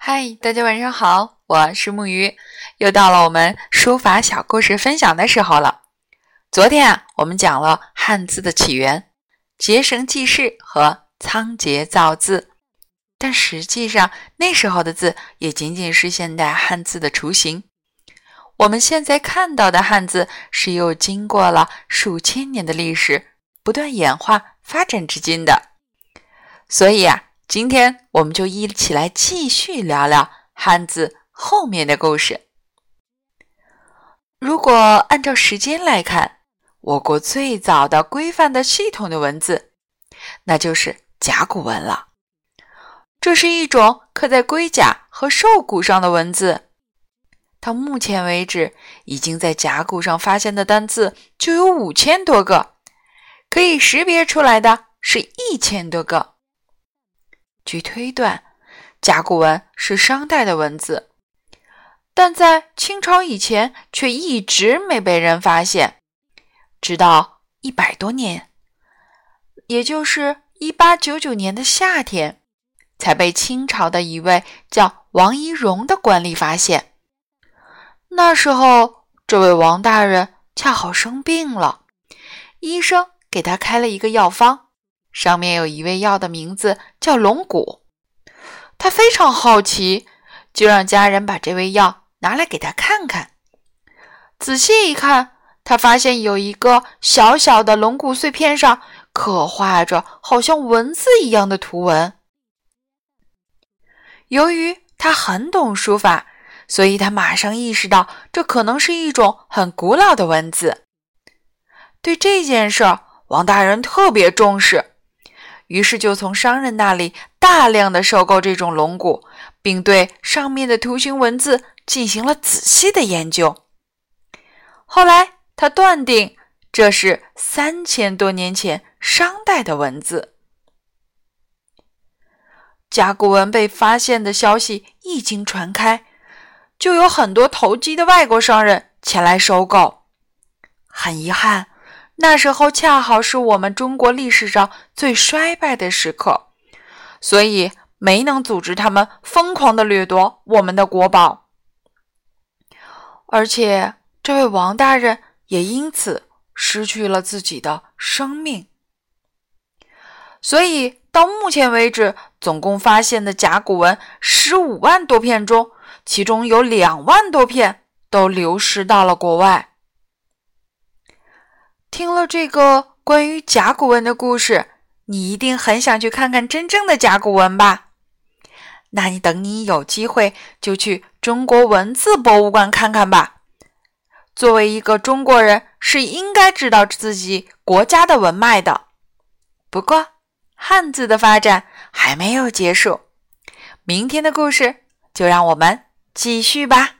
嗨，大家晚上好，我是木鱼，又到了我们书法小故事分享的时候了。昨天啊，我们讲了汉字的起源，结绳记事和仓颉造字，但实际上那时候的字也仅仅是现代汉字的雏形。我们现在看到的汉字是又经过了数千年的历史，不断演化发展至今的。所以啊。今天我们就一起来继续聊聊汉字后面的故事。如果按照时间来看，我国最早的规范的系统的文字，那就是甲骨文了。这是一种刻在龟甲和兽骨上的文字。到目前为止，已经在甲骨上发现的单字就有五千多个，可以识别出来的是一千多个。据推断，甲骨文是商代的文字，但在清朝以前却一直没被人发现，直到一百多年，也就是一八九九年的夏天，才被清朝的一位叫王懿荣的官吏发现。那时候，这位王大人恰好生病了，医生给他开了一个药方。上面有一味药的名字叫龙骨，他非常好奇，就让家人把这味药拿来给他看看。仔细一看，他发现有一个小小的龙骨碎片上刻画着好像文字一样的图文。由于他很懂书法，所以他马上意识到这可能是一种很古老的文字。对这件事，王大人特别重视。于是就从商人那里大量的收购这种龙骨，并对上面的图形文字进行了仔细的研究。后来他断定这是三千多年前商代的文字。甲骨文被发现的消息一经传开，就有很多投机的外国商人前来收购。很遗憾。那时候恰好是我们中国历史上最衰败的时刻，所以没能阻止他们疯狂的掠夺我们的国宝，而且这位王大人也因此失去了自己的生命。所以到目前为止，总共发现的甲骨文十五万多片中，其中有两万多片都流失到了国外。听了这个关于甲骨文的故事，你一定很想去看看真正的甲骨文吧？那你等你有机会就去中国文字博物馆看看吧。作为一个中国人，是应该知道自己国家的文脉的。不过，汉字的发展还没有结束，明天的故事就让我们继续吧。